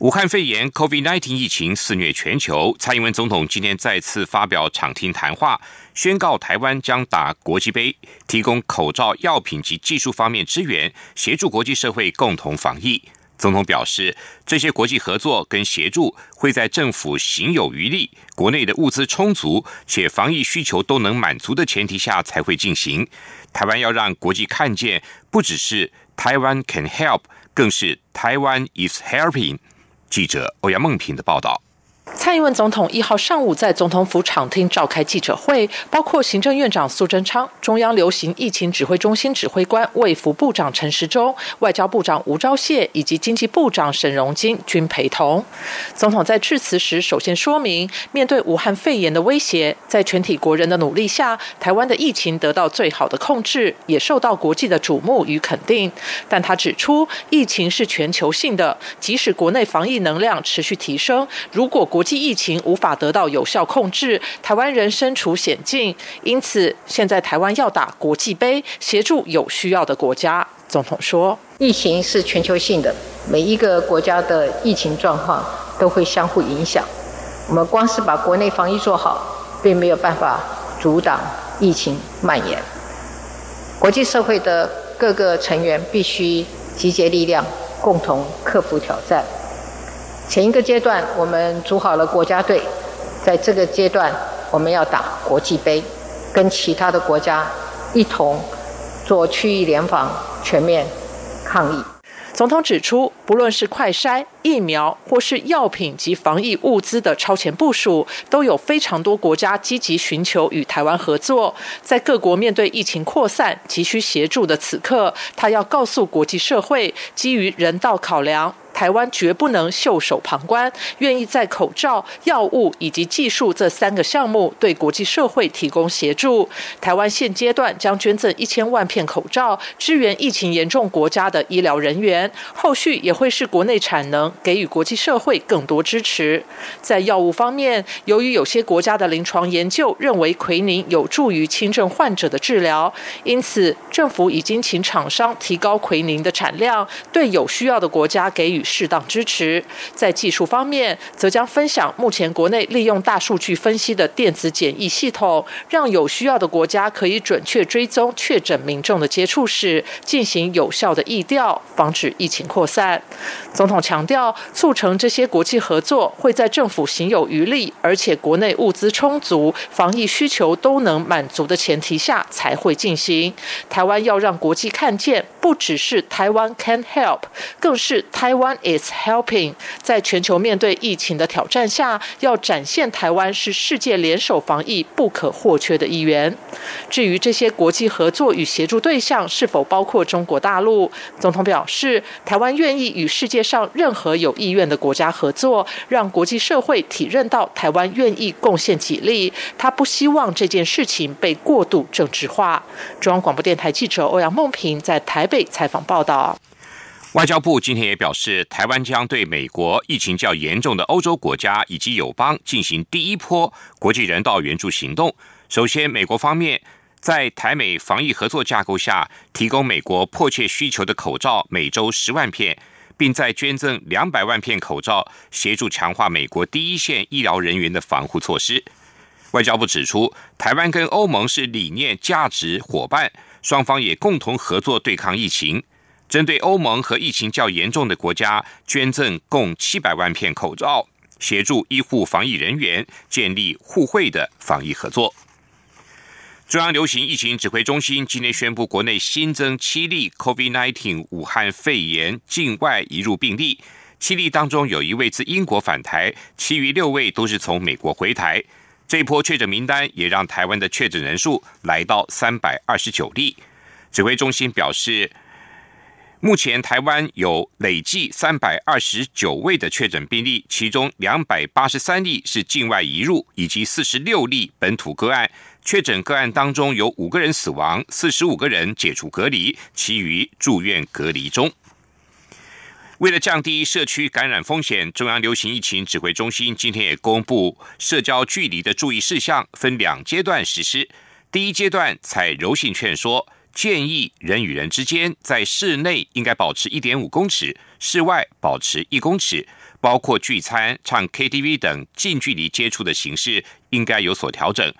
武汉肺炎 COVID-19 疫情肆虐全球，蔡英文总统今天再次发表场听谈话，宣告台湾将打国际杯，提供口罩、药品及技术方面支援，协助国际社会共同防疫。总统表示，这些国际合作跟协助会在政府行有余力、国内的物资充足且防疫需求都能满足的前提下才会进行。台湾要让国际看见，不只是台湾 can help，更是台湾 is helping。记者欧阳梦平的报道。蔡英文总统一号上午在总统府场厅召开记者会，包括行政院长苏贞昌、中央流行疫情指挥中心指挥官卫福部长陈时中、外交部长吴钊燮以及经济部长沈荣金均陪同。总统在致辞时，首先说明，面对武汉肺炎的威胁，在全体国人的努力下，台湾的疫情得到最好的控制，也受到国际的瞩目与肯定。但他指出，疫情是全球性的，即使国内防疫能量持续提升，如果国国际疫情无法得到有效控制，台湾人身处险境。因此，现在台湾要打国际杯，协助有需要的国家。总统说：“疫情是全球性的，每一个国家的疫情状况都会相互影响。我们光是把国内防疫做好，并没有办法阻挡疫情蔓延。国际社会的各个成员必须集结力量，共同克服挑战。”前一个阶段，我们组好了国家队，在这个阶段，我们要打国际杯，跟其他的国家一同做区域联防，全面抗疫。总统指出，不论是快筛、疫苗，或是药品及防疫物资的超前部署，都有非常多国家积极寻求与台湾合作。在各国面对疫情扩散急需协助的此刻，他要告诉国际社会，基于人道考量。台湾绝不能袖手旁观，愿意在口罩、药物以及技术这三个项目对国际社会提供协助。台湾现阶段将捐赠一千万片口罩，支援疫情严重国家的医疗人员。后续也会是国内产能，给予国际社会更多支持。在药物方面，由于有些国家的临床研究认为奎宁有助于轻症患者的治疗，因此政府已经请厂商提高奎宁的产量，对有需要的国家给予。适当支持，在技术方面，则将分享目前国内利用大数据分析的电子检疫系统，让有需要的国家可以准确追踪确诊民众的接触史，进行有效的疫调，防止疫情扩散。总统强调，促成这些国际合作会在政府行有余力，而且国内物资充足、防疫需求都能满足的前提下才会进行。台湾要让国际看见，不只是台湾 can help，更是台湾。Is helping，在全球面对疫情的挑战下，要展现台湾是世界联手防疫不可或缺的一员。至于这些国际合作与协助对象是否包括中国大陆，总统表示，台湾愿意与世界上任何有意愿的国家合作，让国际社会体认到台湾愿意贡献己力。他不希望这件事情被过度政治化。中央广播电台记者欧阳梦平在台北采访报道。外交部今天也表示，台湾将对美国疫情较严重的欧洲国家以及友邦进行第一波国际人道援助行动。首先，美国方面在台美防疫合作架构下，提供美国迫切需求的口罩每周十万片，并再捐赠两百万片口罩，协助强化美国第一线医疗人员的防护措施。外交部指出，台湾跟欧盟是理念、价值伙伴，双方也共同合作对抗疫情。针对欧盟和疫情较严重的国家，捐赠共七百万片口罩，协助医护防疫人员建立互惠的防疫合作。中央流行疫情指挥中心今天宣布，国内新增七例 COVID-19 武汉肺炎境外移入病例，七例当中有一位自英国返台，其余六位都是从美国回台。这一波确诊名单也让台湾的确诊人数来到三百二十九例。指挥中心表示。目前台湾有累计三百二十九位的确诊病例，其中两百八十三例是境外移入，以及四十六例本土个案，确诊个案当中有五个人死亡，四十五个人解除隔离，其余住院隔离中。为了降低社区感染风险，中央流行疫情指挥中心今天也公布社交距离的注意事项，分两阶段实施。第一阶段采柔性劝说，建议人与人之间在室内应该保持一点五公尺，室外保持一公尺，包括聚餐、唱 KTV 等近距离接触的形式应该有所调整。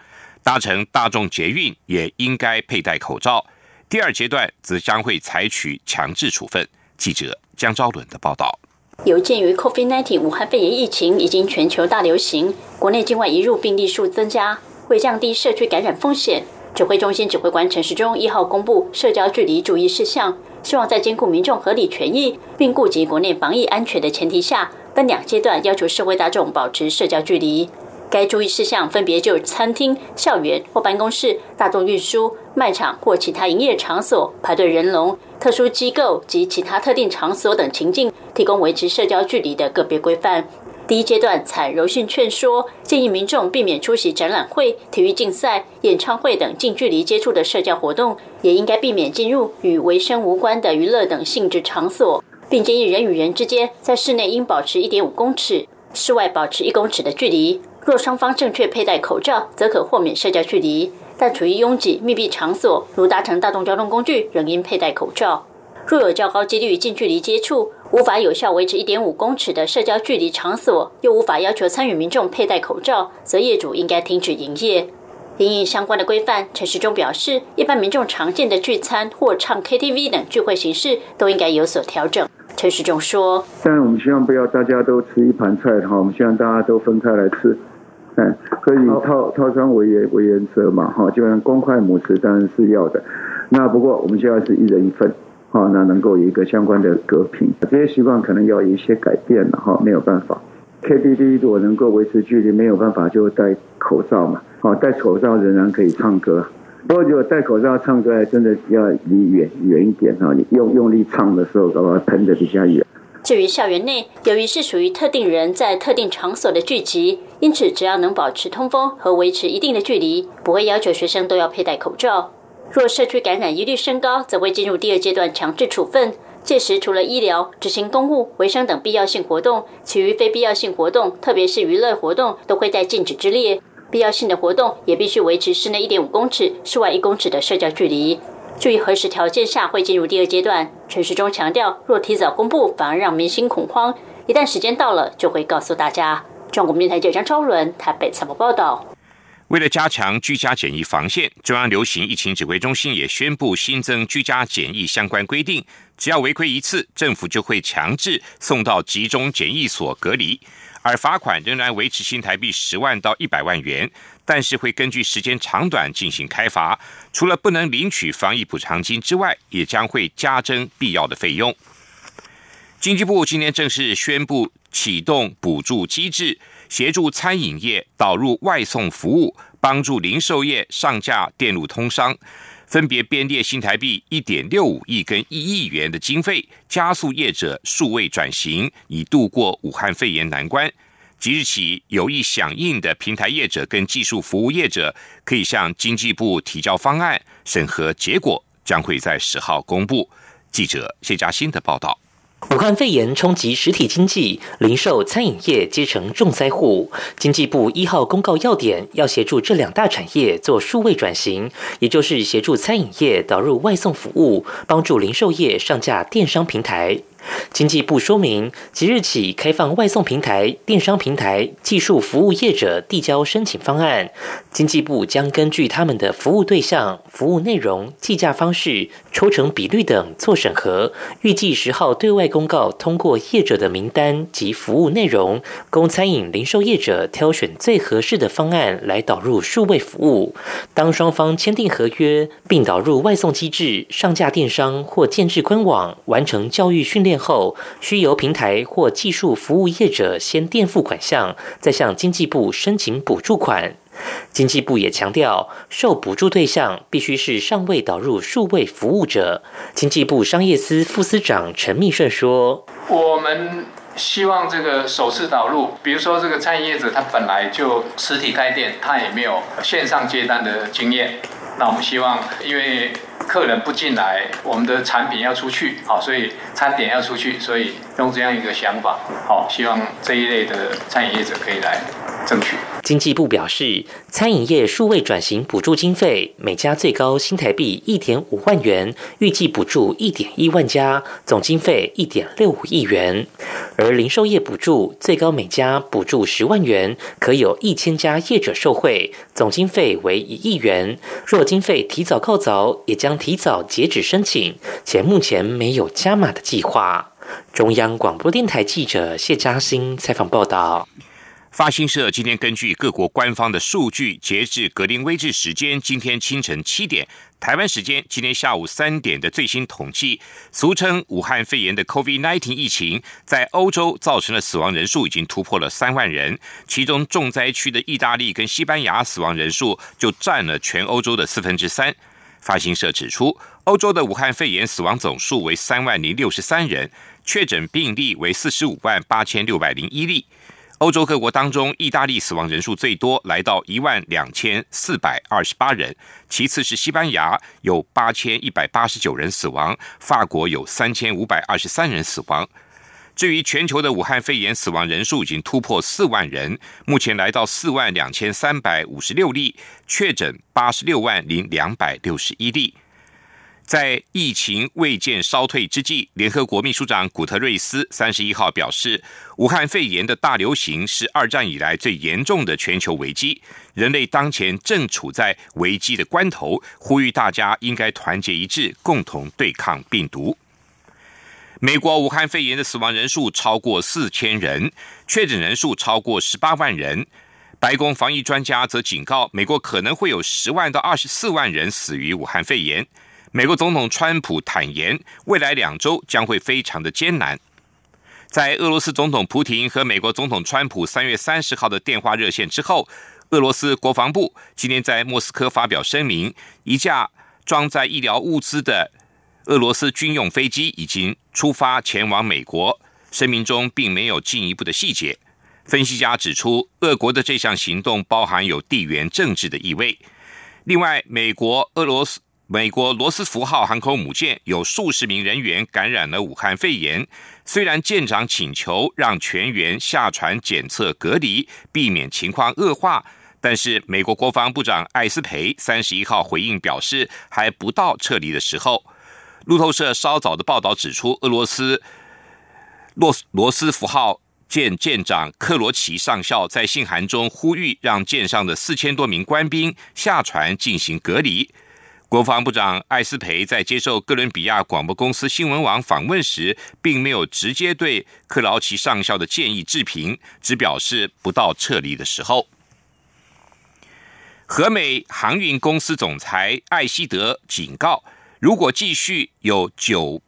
搭乘大众捷运也应该佩戴口罩。第二阶段则将会采取强制处分。记者。江昭伦的报道。有鉴于 COVID-19 武汉肺炎疫情已经全球大流行，国内境外移入病例数增加，为降低社区感染风险，指挥中心指挥官陈时中一号公布社交距离注意事项，希望在兼顾民众合理权益并顾及国内防疫安全的前提下，分两阶段要求社会大众保持社交距离。该注意事项分别就餐厅、校园或办公室、大众运输、卖场或其他营业场所、排队人龙、特殊机构及其他特定场所等情境，提供维持社交距离的个别规范。第一阶段采柔性劝说，建议民众避免出席展览会、体育竞赛、演唱会等近距离接触的社交活动，也应该避免进入与卫生无关的娱乐等性质场所，并建议人与人之间在室内应保持一点五公尺，室外保持一公尺的距离。若双方正确佩戴口罩，则可豁免社交距离；但处于拥挤密闭场所，如搭乘大众交通工具，仍应佩戴口罩。若有较高几率近距离接触，无法有效维持一点五公尺的社交距离场所，又无法要求参与民众佩戴口罩，则业主应该停止营业。因应相关的规范，陈时中表示，一般民众常见的聚餐或唱 KTV 等聚会形式，都应该有所调整。陈时中说：“当然，我们希望不要大家都吃一盘菜哈，我们希望大家都分开来吃。”嗯，可以套套餐为原为原则嘛，哈，基本上公筷母匙当然是要的。那不过我们现在是一人一份，好，那能够有一个相关的隔屏，这些习惯可能要有一些改变了，哈，没有办法。KTV 如果能够维持距离，没有办法就戴口罩嘛，好，戴口罩仍然可以唱歌。不过如果戴口罩唱歌，真的要离远远一点哈，你用用力唱的时候，搞不好喷的比较远。至于校园内，由于是属于特定人在特定场所的聚集，因此只要能保持通风和维持一定的距离，不会要求学生都要佩戴口罩。若社区感染疑虑升高，则会进入第二阶段强制处分。届时，除了医疗、执行公务、卫生等必要性活动，其余非必要性活动，特别是娱乐活动，都会在禁止之列。必要性的活动也必须维持室内一点五公尺、室外一公尺的社交距离。至于何时条件下会进入第二阶段，陈时中强调，若提早公布，反而让民心恐慌。一旦时间到了，就会告诉大家。中国电台记者张超伦台北采访报道。为了加强居家检疫防线，中央流行疫情指挥中心也宣布新增居家检疫相关规定，只要违规一次，政府就会强制送到集中检疫所隔离，而罚款仍然维持新台币十万到一百万元。但是会根据时间长短进行开罚，除了不能领取防疫补偿金之外，也将会加征必要的费用。经济部今天正式宣布启动补助机制，协助餐饮业导入外送服务，帮助零售业上架电路通商，分别编列新台币一点六五亿跟一亿元的经费，加速业者数位转型，以度过武汉肺炎难关。即日起，有意响应的平台业者跟技术服务业者，可以向经济部提交方案，审核结果将会在十号公布。记者谢嘉欣的报道。武汉肺炎冲击实体经济，零售、餐饮业皆成重灾户。经济部一号公告要点，要协助这两大产业做数位转型，也就是协助餐饮业导入外送服务，帮助零售业上架电商平台。经济部说明，即日起开放外送平台、电商平台、技术服务业者递交申请方案，经济部将根据他们的服务对象、服务内容、计价方式、抽成比率等做审核。预计十号对外公告通过业者的名单及服务内容，供餐饮零售业者挑选最合适的方案来导入数位服务。当双方签订合约并导入外送机制，上架电商或建制官网，完成教育训练。后需由平台或技术服务业者先垫付款项，再向经济部申请补助款。经济部也强调，受补助对象必须是尚未导入数位服务者。经济部商业司副司长陈密顺说：“我们希望这个首次导入，比如说这个餐饮业者他本来就实体开店，他也没有线上接单的经验。那我们希望，因为客人不进来，我们的产品要出去，好，所以餐点要出去，所以用这样一个想法，好，希望这一类的餐饮业者可以来争取。经济部表示，餐饮业数位转型补助经费每家最高新台币一点五万元，预计补助一点一万家，总经费一点六五亿元。而零售业补助最高每家补助十万元，可有一千家业者受惠，总经费为一亿元。若经费提早扣走，也将提早截止申请，且目前没有加码的计划。中央广播电台记者谢嘉欣采访报道。发新社今天根据各国官方的数据，截至格林威治时间今天清晨七点，台湾时间今天下午三点的最新统计，俗称武汉肺炎的 COVID-19 疫情在欧洲造成的死亡人数已经突破了三万人，其中重灾区的意大利跟西班牙死亡人数就占了全欧洲的四分之三。发新社指出，欧洲的武汉肺炎死亡总数为三万零六十三人，确诊病例为四十五万八千六百零一例。欧洲各国当中，意大利死亡人数最多，来到一万两千四百二十八人；其次是西班牙，有八千一百八十九人死亡；法国有三千五百二十三人死亡。至于全球的武汉肺炎死亡人数已经突破四万人，目前来到四万两千三百五十六例，确诊八十六万零两百六十一例。在疫情未见稍退之际，联合国秘书长古特瑞斯三十一号表示，武汉肺炎的大流行是二战以来最严重的全球危机，人类当前正处在危机的关头，呼吁大家应该团结一致，共同对抗病毒。美国武汉肺炎的死亡人数超过四千人，确诊人数超过十八万人。白宫防疫专家则警告，美国可能会有十万到二十四万人死于武汉肺炎。美国总统川普坦言，未来两周将会非常的艰难。在俄罗斯总统普廷和美国总统川普三月三十号的电话热线之后，俄罗斯国防部今天在莫斯科发表声明，一架装载医疗物资的俄罗斯军用飞机已经出发前往美国。声明中并没有进一步的细节。分析家指出，俄国的这项行动包含有地缘政治的意味。另外，美国、俄罗斯。美国罗斯福号航空母舰有数十名人员感染了武汉肺炎。虽然舰长请求让全员下船检测隔离，避免情况恶化，但是美国国防部长艾斯培三十一号回应表示，还不到撤离的时候。路透社稍早的报道指出，俄罗斯洛罗斯福号舰舰长克罗奇上校在信函中呼吁，让舰上的四千多名官兵下船进行隔离。国防部长艾斯培在接受哥伦比亚广播公司新闻网访问时，并没有直接对克劳奇上校的建议置评，只表示不到撤离的时候。和美航运公司总裁艾希德警告，如果继续有九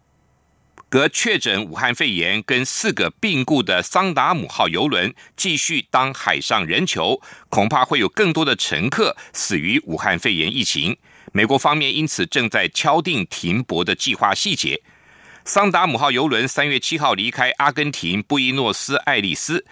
个确诊武汉肺炎跟四个病故的桑达姆号邮轮继续当海上人球，恐怕会有更多的乘客死于武汉肺炎疫情。美国方面因此正在敲定停泊的计划细节。桑达姆号邮轮三月七号离开阿根廷布宜诺斯艾利斯，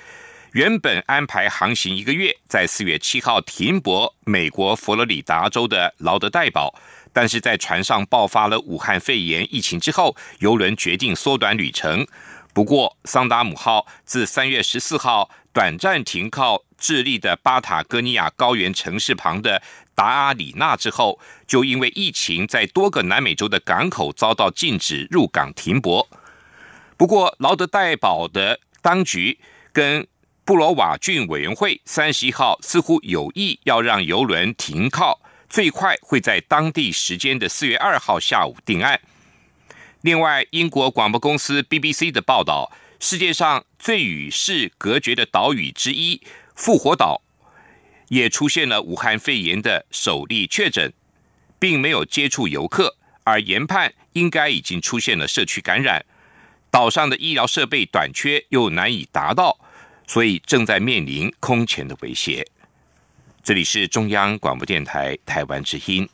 原本安排航行一个月，在四月七号停泊美国佛罗里达州的劳德代堡，但是在船上爆发了武汉肺炎疫情之后，游轮决定缩短旅程。不过，桑达姆号自三月十四号短暂停靠智利的巴塔哥尼亚高原城市旁的。达阿里纳之后，就因为疫情，在多个南美洲的港口遭到禁止入港停泊。不过，劳德代堡的当局跟布罗瓦郡委员会三十一号似乎有意要让游轮停靠，最快会在当地时间的四月二号下午定案。另外，英国广播公司 BBC 的报道，世界上最与世隔绝的岛屿之一——复活岛。也出现了武汉肺炎的首例确诊，并没有接触游客，而研判应该已经出现了社区感染。岛上的医疗设备短缺又难以达到，所以正在面临空前的威胁。这里是中央广播电台台湾之音。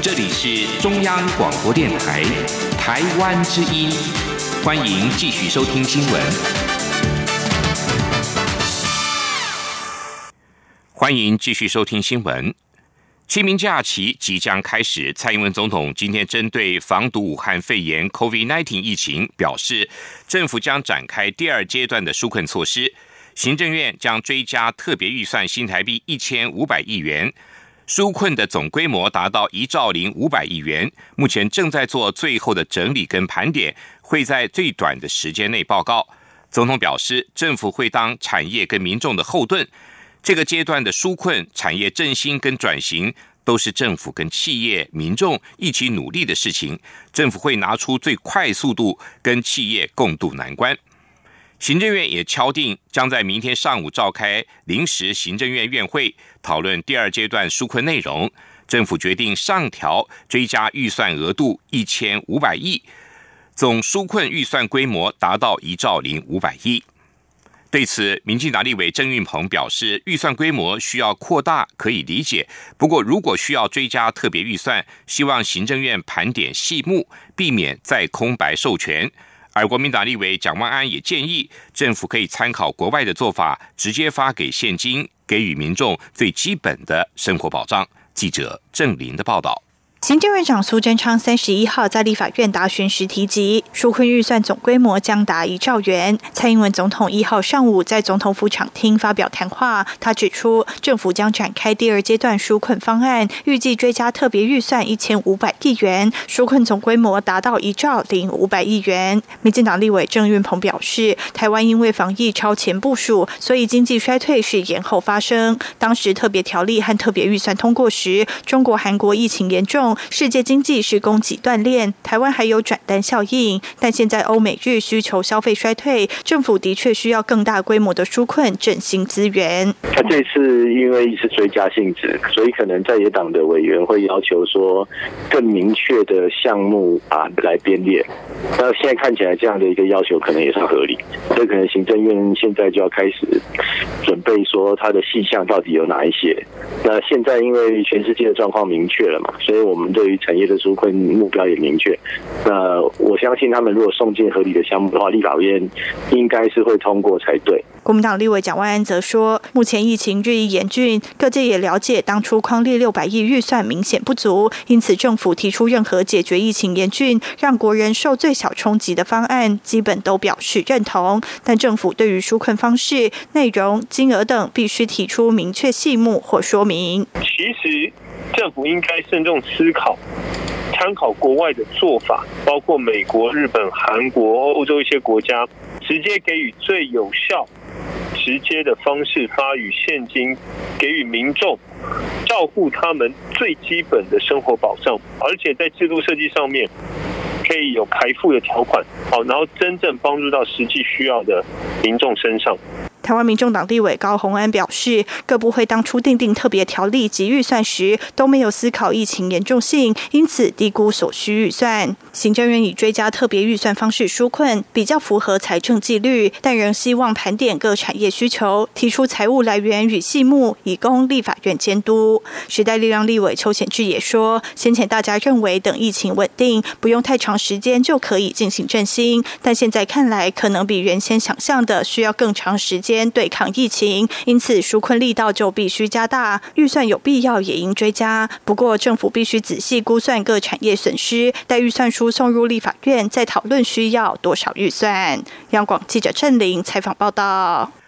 这里是中央广播电台台湾之音。欢迎继续收听新闻。欢迎继续收听新闻。清明假期即将开始，蔡英文总统今天针对防堵武汉肺炎 （COVID-19） 疫情表示，政府将展开第二阶段的纾困措施，行政院将追加特别预算新台币一千五百亿元。纾困的总规模达到一兆零五百亿元，目前正在做最后的整理跟盘点，会在最短的时间内报告。总统表示，政府会当产业跟民众的后盾。这个阶段的纾困、产业振兴跟转型，都是政府跟企业、民众一起努力的事情。政府会拿出最快速度跟企业共度难关。行政院也敲定，将在明天上午召开临时行政院院会，讨论第二阶段纾困内容。政府决定上调追加预算额度一千五百亿，总纾困预算规模达到一兆零五百亿。对此，民进党立委郑运鹏表示，预算规模需要扩大可以理解，不过如果需要追加特别预算，希望行政院盘点细目，避免再空白授权。而国民党立委蒋万安也建议，政府可以参考国外的做法，直接发给现金，给予民众最基本的生活保障。记者郑林的报道。行政院长苏贞昌三十一号在立法院答询时提及，纾困预算总规模将达一兆元。蔡英文总统一号上午在总统府场厅发表谈话，他指出，政府将展开第二阶段纾困方案，预计追加特别预算一千五百亿元，纾困总规模达到一兆零五百亿元。民进党立委郑运鹏表示，台湾因为防疫超前部署，所以经济衰退是延后发生。当时特别条例和特别预算通过时，中国、韩国疫情严重。世界经济是供给断裂，台湾还有转单效应，但现在欧美日需求消费衰退，政府的确需要更大规模的纾困振兴资源。他这次因为是追加性质，所以可能在野党的委员会要求说更明确的项目啊来编列。那现在看起来这样的一个要求可能也算合理，所以可能行政院现在就要开始准备说它的细项到底有哪一些。那现在因为全世界的状况明确了嘛，所以我对于产业的纾困目标也明确。那我相信他们如果送进合理的项目的话，立法院应该是会通过才对。国民党立委蒋万安则说，目前疫情日益严峻，各界也了解当初匡列六百亿预算明显不足，因此政府提出任何解决疫情严峻、让国人受最小冲击的方案，基本都表示认同。但政府对于纾困方式、内容、金额等，必须提出明确细目或说明。其实政府应该慎重思考，参考国外的做法，包括美国、日本、韩国、欧洲一些国家，直接给予最有效。直接的方式发予现金，给予民众照顾他们最基本的生活保障，而且在制度设计上面可以有排付的条款，好，然后真正帮助到实际需要的民众身上。台湾民众党立委高鸿安表示，各部会当初订定特别条例及预算时，都没有思考疫情严重性，因此低估所需预算。行政院以追加特别预算方式纾困，比较符合财政纪律，但仍希望盘点各产业需求，提出财务来源与细目，以供立法院监督。时代力量立委邱显志也说，先前大家认为等疫情稳定，不用太长时间就可以进行振兴，但现在看来，可能比原先想象的需要更长时间。对抗疫情，因此纾困力道就必须加大，预算有必要也应追加。不过政府必须仔细估算各产业损失，待预算书送入立法院再讨论需要多少预算。央广记者郑玲采访报道。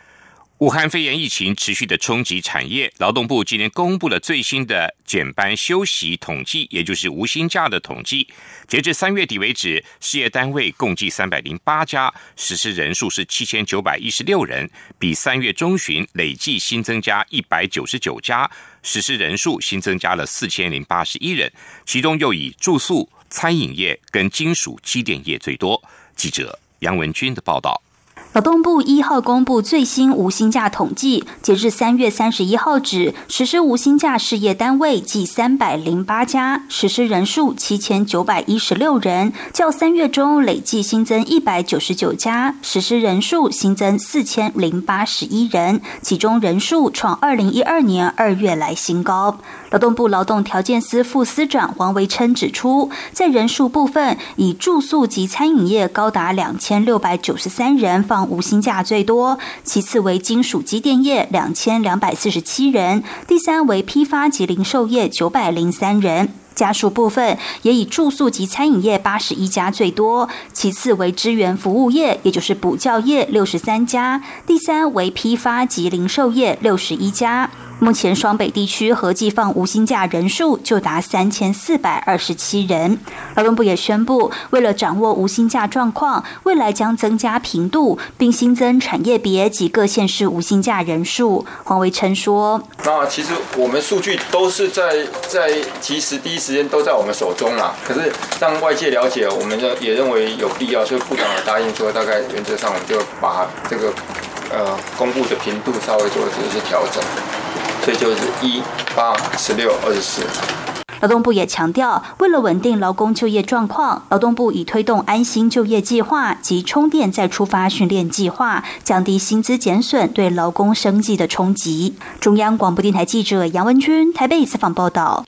武汉肺炎疫情持续的冲击产业，劳动部今天公布了最新的减班休息统计，也就是无薪假的统计。截至三月底为止，事业单位共计三百零八家，实施人数是七千九百一十六人，比三月中旬累计新增加一百九十九家，实施人数新增加了四千零八十一人，其中又以住宿、餐饮业跟金属机电业最多。记者杨文军的报道。劳动部一号公布最新无薪假统计，截至三月三十一号止，实施无薪假事业单位计三百零八家，实施人数七千九百一十六人，较三月中累计新增一百九十九家，实施人数新增四千零八十一人，其中人数创二零一二年二月来新高。劳动部劳动条件司副司长王维琛指出，在人数部分，以住宿及餐饮业高达两千六百九十三人放无薪假最多，其次为金属机电业两千两百四十七人，第三为批发及零售业九百零三人。家属部分也以住宿及餐饮业八十一家最多，其次为支援服务业，也就是补教业六十三家，第三为批发及零售业六十一家。目前双北地区合计放无薪假人数就达三千四百二十七人。劳动部也宣布，为了掌握无薪假状况，未来将增加频度，并新增产业别及各县市无薪假人数。黄维琛说：“那其实我们数据都是在在及时第一时间都在我们手中啦。可是让外界了解，我们认也认为有必要，所以部长也答应说，大概原则上我们就把这个呃公布的频度稍微做一些调整。”所以就是一八十六二十四。劳动部也强调，为了稳定劳工就业状况，劳动部已推动安心就业计划及充电再出发训练计划，降低薪资减损对劳工生计的冲击。中央广播电台记者杨文君台北采访报道。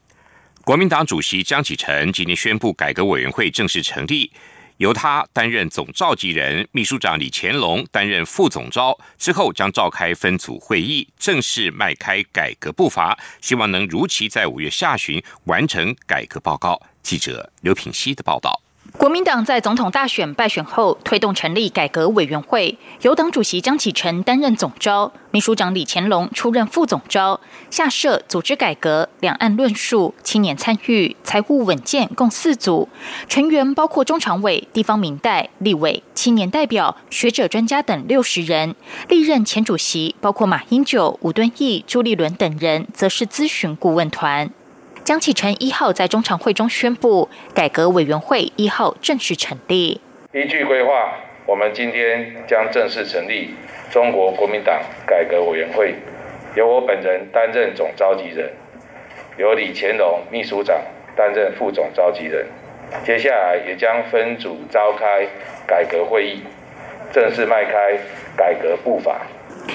国民党主席张启臣今天宣布，改革委员会正式成立。由他担任总召集人，秘书长李乾隆担任副总召。之后将召开分组会议，正式迈开改革步伐，希望能如期在五月下旬完成改革报告。记者刘品希的报道。国民党在总统大选败选后，推动成立改革委员会，由党主席江启臣担任总召，秘书长李乾隆出任副总召，下设组织改革、两岸论述、青年参与、财务稳健共四组，成员包括中常委、地方民代、立委、青年代表、学者专家等六十人。历任前主席包括马英九、吴敦义、朱立伦等人，则是咨询顾问团。江启臣一号在中常会中宣布，改革委员会一号正式成立。依据规划，我们今天将正式成立中国国民党改革委员会，由我本人担任总召集人，由李乾隆秘书长担任副总召集人。接下来也将分组召开改革会议，正式迈开改革步伐。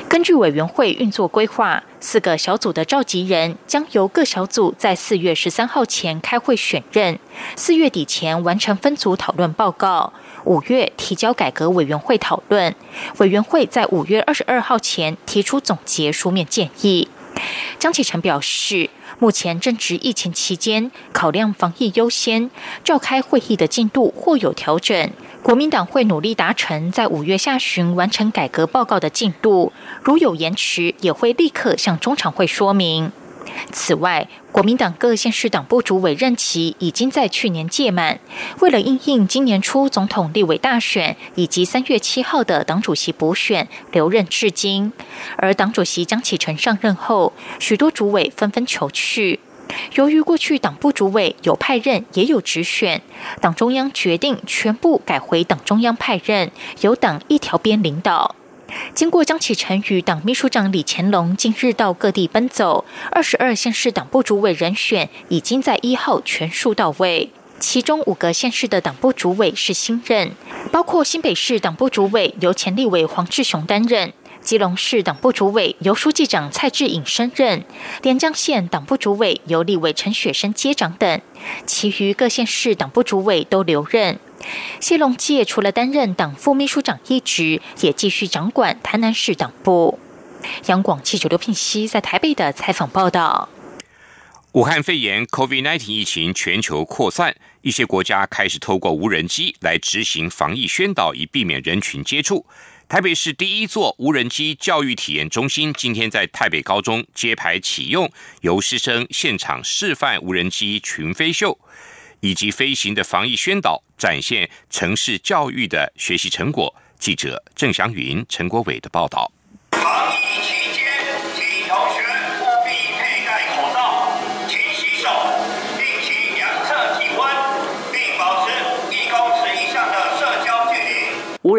根据委员会运作规划，四个小组的召集人将由各小组在四月十三号前开会选任，四月底前完成分组讨论报告，五月提交改革委员会讨论。委员会在五月二十二号前提出总结书面建议。江启臣表示，目前正值疫情期间，考量防疫优先，召开会议的进度或有调整。国民党会努力达成在五月下旬完成改革报告的进度，如有延迟，也会立刻向中常会说明。此外，国民党各县市党部主委任期已经在去年届满，为了应应今年初总统立委大选以及三月七号的党主席补选，留任至今。而党主席江启臣上任后，许多主委纷纷求去。由于过去党部主委有派任也有直选，党中央决定全部改回党中央派任，由党一条边领导。经过江启臣与党秘书长李乾隆近日到各地奔走，二十二县市党部主委人选已经在一号全数到位，其中五个县市的党部主委是新任，包括新北市党部主委由前立委黄志雄担任。基隆市党部主委由书记长蔡志颖升任，连江县党部主委由立委陈雪生接掌等，其余各县市党部主委都留任。谢龙介除了担任党副秘书长一职，也继续掌管台南市党部。央广记者刘聘熙在台北的采访报道：武汉肺炎 （COVID-19） 疫情全球扩散，一些国家开始透过无人机来执行防疫宣导，以避免人群接触。台北市第一座无人机教育体验中心今天在台北高中揭牌启用，由师生现场示范无人机群飞秀，以及飞行的防疫宣导，展现城市教育的学习成果。记者郑祥云、陈国伟的报道。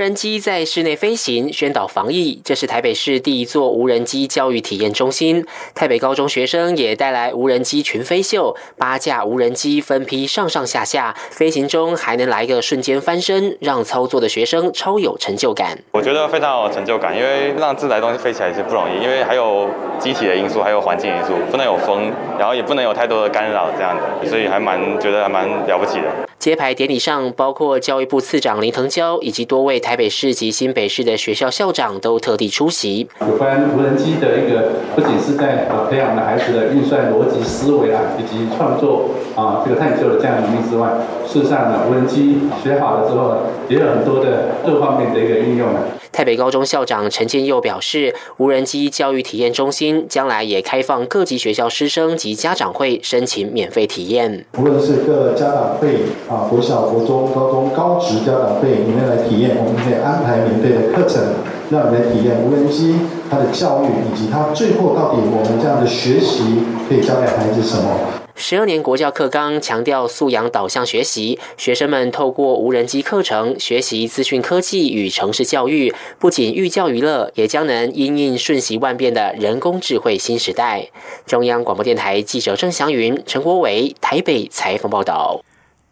人机在室内飞行，宣导防疫。这是台北市第一座无人机教育体验中心。台北高中学生也带来无人机群飞秀，八架无人机分批上上下下，飞行中还能来个瞬间翻身，让操作的学生超有成就感。我觉得非常有成就感，因为让自来东西飞起来是不容易，因为还有机体的因素，还有环境因素，不能有风，然后也不能有太多的干扰，这样的，所以还蛮觉得还蛮了不起的。揭牌典礼上，包括教育部次长林腾蛟以及多位台台北市及新北市的学校校长都特地出席。有关无人机的一个，不仅是在培养了孩子的运算逻辑思维啊，以及创作啊这个探究的这样能力之外，事实上呢，无人机学好了之后，也有很多的各方面的一个应用啊。台北高中校长陈建佑表示，无人机教育体验中心将来也开放各级学校师生及家长会申请免费体验。无论是各家长会啊，国小、国中、高中、高职家长会里面来体验，我们可以安排免费的课程，让你们体验无人机它的教育，以及它最后到底我们这样的学习可以教给孩子什么。十二年国教课纲强调素养导向学习，学生们透过无人机课程学习资讯科技与城市教育，不仅寓教于乐，也将能因应瞬息万变的人工智慧新时代。中央广播电台记者郑祥云、陈国伟台北采访报道。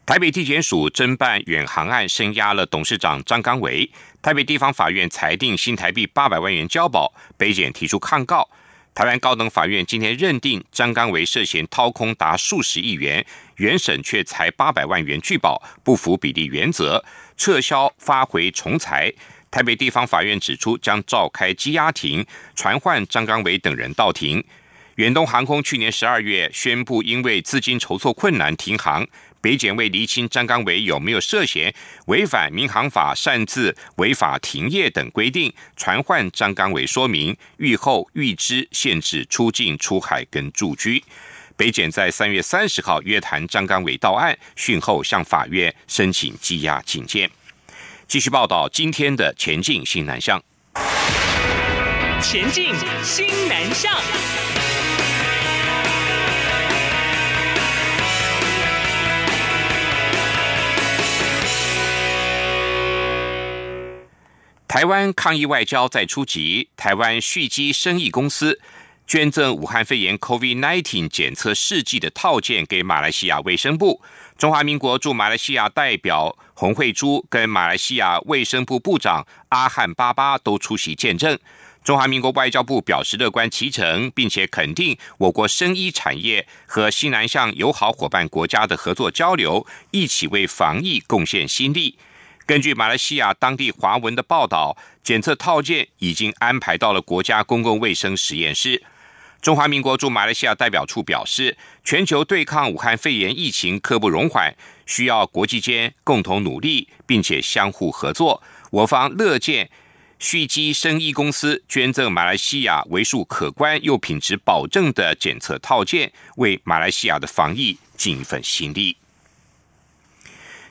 台北地检署侦办远航案，声押了董事长张刚维。台北地方法院裁定新台币八百万元交保，北检提出抗告。台湾高等法院今天认定张刚维涉嫌掏空达数十亿元，原审却才八百万元拒保，不符比例原则，撤销发回重裁。台北地方法院指出，将召开羁押庭，传唤张刚维等人到庭。远东航空去年十二月宣布，因为资金筹措困难停航。北检为厘清张刚伟有没有涉嫌违反民航法擅自违法停业等规定，传唤张刚伟说明，预后预知限制出境出海跟住居。北检在三月三十号约谈张刚伟到案，讯后向法院申请羁押警戒。继续报道今天的前进新南向。前进新南向。台湾抗疫外交再出击，台湾蓄积生意公司捐赠武汉肺炎 COVID-19 检测试剂的套件给马来西亚卫生部。中华民国驻马来西亚代表洪慧珠跟马来西亚卫生部部长阿汉巴巴都出席见证。中华民国外交部表示乐观其成，并且肯定我国生医产业和西南向友好伙伴国家的合作交流，一起为防疫贡献心力。根据马来西亚当地华文的报道，检测套件已经安排到了国家公共卫生实验室。中华民国驻马来西亚代表处表示，全球对抗武汉肺炎疫情刻不容缓，需要国际间共同努力，并且相互合作。我方乐见蓄积生医公司捐赠马来西亚为数可观又品质保证的检测套件，为马来西亚的防疫尽一份心力。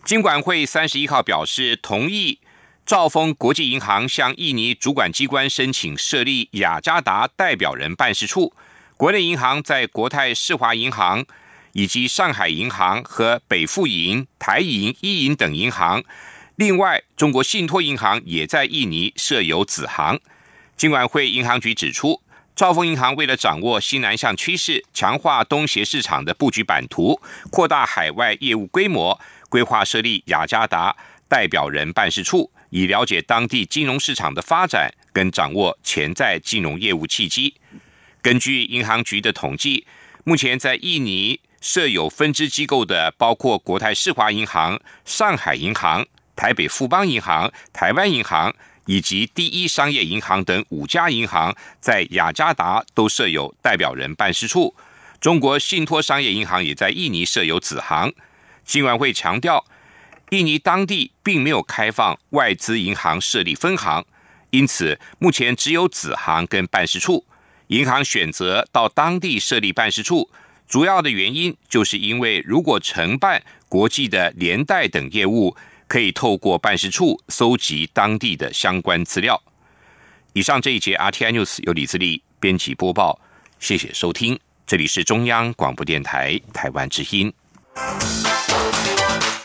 金管会三十一号表示，同意兆丰国际银行向印尼主管机关申请设立雅加达代表人办事处。国内银行在国泰世华银行、以及上海银行和北富银、台银、一银等银行，另外中国信托银行也在印尼设有子行。金管会银行局指出，兆丰银行为了掌握西南向趋势，强化东协市场的布局版图，扩大海外业务规模。规划设立雅加达代表人办事处，以了解当地金融市场的发展，跟掌握潜在金融业务契机。根据银行局的统计，目前在印尼设有分支机构的，包括国泰世华银行、上海银行、台北富邦银行、台湾银行以及第一商业银行等五家银行，在雅加达都设有代表人办事处。中国信托商业银行也在印尼设有子行。金管会强调，印尼当地并没有开放外资银行设立分行，因此目前只有子行跟办事处。银行选择到当地设立办事处，主要的原因就是因为如果承办国际的连带等业务，可以透过办事处搜集当地的相关资料。以上这一节 RTI News 由李自力编辑播报，谢谢收听，这里是中央广播电台台湾之音。Música